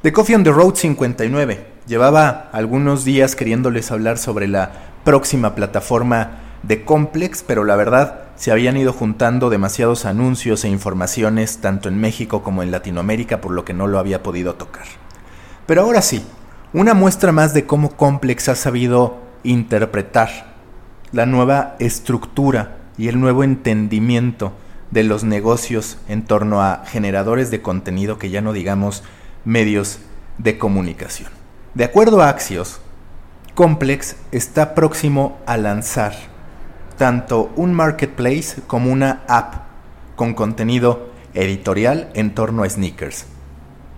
The Coffee on the Road 59. Llevaba algunos días queriéndoles hablar sobre la próxima plataforma de Complex, pero la verdad se habían ido juntando demasiados anuncios e informaciones tanto en México como en Latinoamérica, por lo que no lo había podido tocar. Pero ahora sí, una muestra más de cómo Complex ha sabido interpretar la nueva estructura y el nuevo entendimiento de los negocios en torno a generadores de contenido que ya no digamos medios de comunicación. De acuerdo a Axios, Complex está próximo a lanzar tanto un marketplace como una app con contenido editorial en torno a sneakers.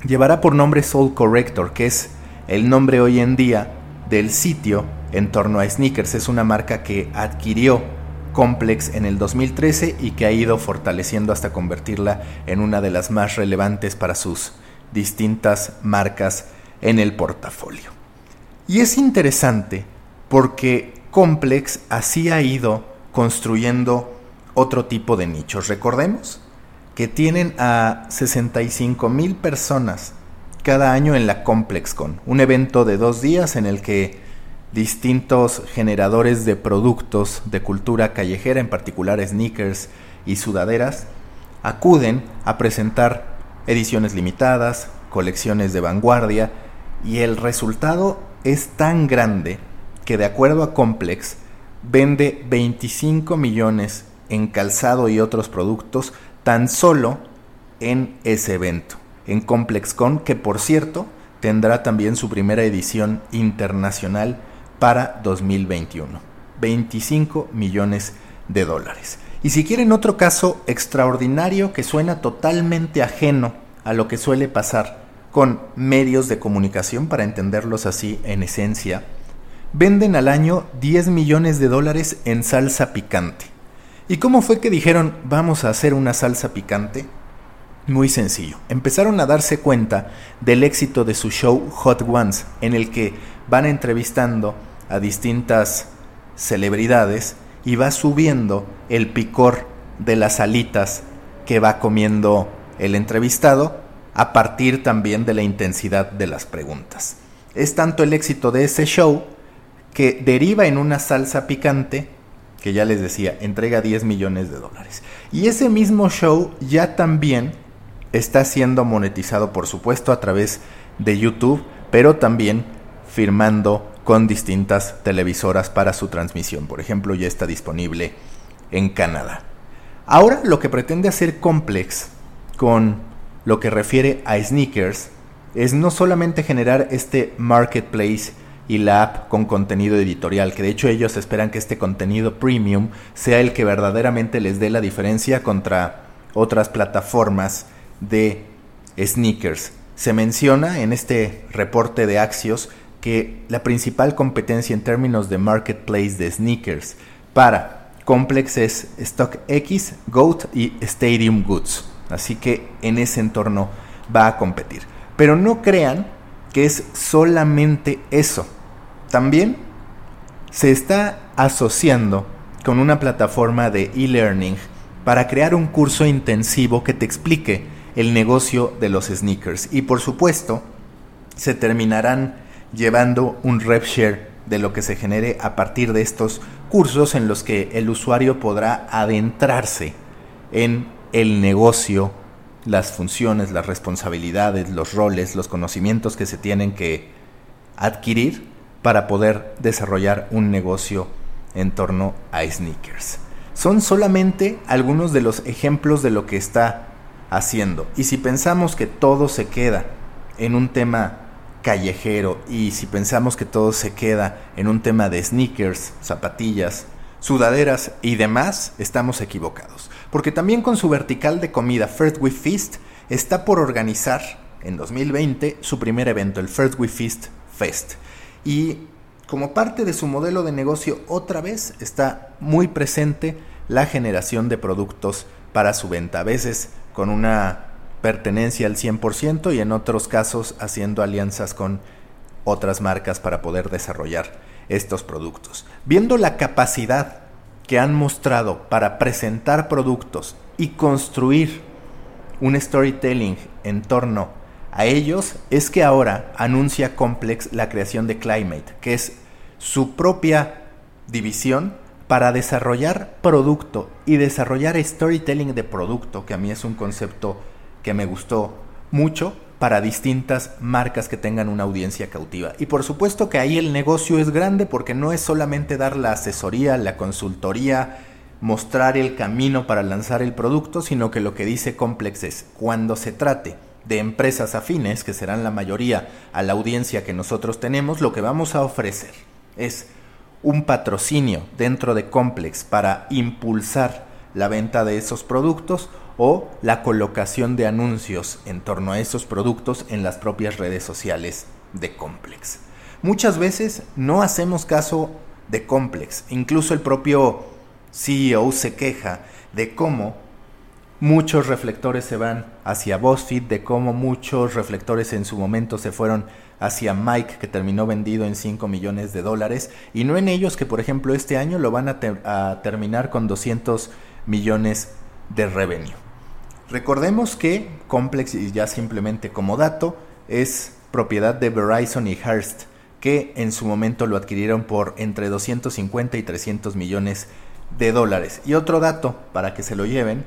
Llevará por nombre Soul Corrector, que es el nombre hoy en día del sitio en torno a sneakers. Es una marca que adquirió Complex en el 2013 y que ha ido fortaleciendo hasta convertirla en una de las más relevantes para sus distintas marcas en el portafolio. Y es interesante porque Complex así ha ido construyendo otro tipo de nichos. Recordemos que tienen a 65 mil personas cada año en la ComplexCon, un evento de dos días en el que distintos generadores de productos de cultura callejera, en particular sneakers y sudaderas, acuden a presentar ediciones limitadas, colecciones de vanguardia, y el resultado es tan grande que de acuerdo a Complex, vende 25 millones en calzado y otros productos tan solo en ese evento, en ComplexCon, que por cierto tendrá también su primera edición internacional para 2021. 25 millones de dólares. Y si quieren otro caso extraordinario que suena totalmente ajeno a lo que suele pasar con medios de comunicación, para entenderlos así en esencia, venden al año 10 millones de dólares en salsa picante. ¿Y cómo fue que dijeron vamos a hacer una salsa picante? Muy sencillo. Empezaron a darse cuenta del éxito de su show Hot Ones, en el que van entrevistando a distintas celebridades y va subiendo el picor de las alitas que va comiendo el entrevistado a partir también de la intensidad de las preguntas. Es tanto el éxito de ese show que deriva en una salsa picante que ya les decía, entrega 10 millones de dólares. Y ese mismo show ya también está siendo monetizado, por supuesto, a través de YouTube, pero también firmando con distintas televisoras para su transmisión. Por ejemplo, ya está disponible en Canadá. Ahora lo que pretende hacer Complex con lo que refiere a sneakers es no solamente generar este marketplace y la app con contenido editorial, que de hecho ellos esperan que este contenido premium sea el que verdaderamente les dé la diferencia contra otras plataformas de sneakers. Se menciona en este reporte de Axios que la principal competencia en términos de marketplace de sneakers para Complex es StockX, Goat y Stadium Goods. Así que en ese entorno va a competir. Pero no crean que es solamente eso también se está asociando con una plataforma de e-learning para crear un curso intensivo que te explique el negocio de los sneakers. Y por supuesto, se terminarán llevando un rev share de lo que se genere a partir de estos cursos en los que el usuario podrá adentrarse en el negocio, las funciones, las responsabilidades, los roles, los conocimientos que se tienen que adquirir para poder desarrollar un negocio en torno a sneakers. Son solamente algunos de los ejemplos de lo que está haciendo. Y si pensamos que todo se queda en un tema callejero y si pensamos que todo se queda en un tema de sneakers, zapatillas, sudaderas y demás, estamos equivocados. porque también con su vertical de comida First We Feast está por organizar en 2020 su primer evento, el First We Feast Fest. Y como parte de su modelo de negocio, otra vez está muy presente la generación de productos para su venta, a veces con una pertenencia al 100% y en otros casos haciendo alianzas con otras marcas para poder desarrollar estos productos. Viendo la capacidad que han mostrado para presentar productos y construir un storytelling en torno a ellos, es que ahora anuncia Complex la creación de Climate, que es su propia división para desarrollar producto y desarrollar storytelling de producto, que a mí es un concepto que me gustó mucho para distintas marcas que tengan una audiencia cautiva. Y por supuesto que ahí el negocio es grande porque no es solamente dar la asesoría, la consultoría, mostrar el camino para lanzar el producto, sino que lo que dice Complex es, cuando se trate de empresas afines, que serán la mayoría a la audiencia que nosotros tenemos, lo que vamos a ofrecer es un patrocinio dentro de Complex para impulsar la venta de esos productos o la colocación de anuncios en torno a esos productos en las propias redes sociales de Complex. Muchas veces no hacemos caso de Complex, incluso el propio CEO se queja de cómo muchos reflectores se van hacia BuzzFeed, de cómo muchos reflectores en su momento se fueron hacia Mike, que terminó vendido en 5 millones de dólares, y no en ellos que, por ejemplo, este año lo van a, a terminar con 200 millones de revenue. Recordemos que Complex, y ya simplemente como dato, es propiedad de Verizon y Hearst, que en su momento lo adquirieron por entre 250 y 300 millones de dólares. Y otro dato, para que se lo lleven,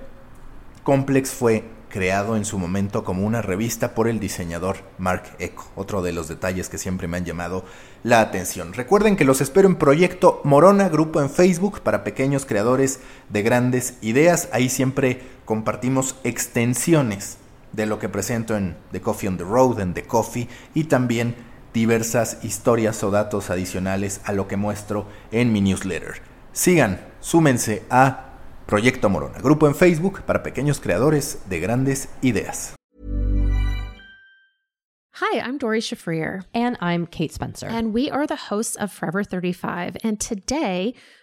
Complex fue creado en su momento como una revista por el diseñador Mark Eco, otro de los detalles que siempre me han llamado la atención. Recuerden que los espero en Proyecto Morona, grupo en Facebook para pequeños creadores de grandes ideas. Ahí siempre compartimos extensiones de lo que presento en The Coffee on the Road, en The Coffee y también diversas historias o datos adicionales a lo que muestro en mi newsletter. Sigan, súmense a Proyecto Morona, grupo en Facebook para pequeños creadores de grandes ideas. Hi, I'm Dory Shafrir. And I'm Kate Spencer. And we are the hosts of Forever 35. And today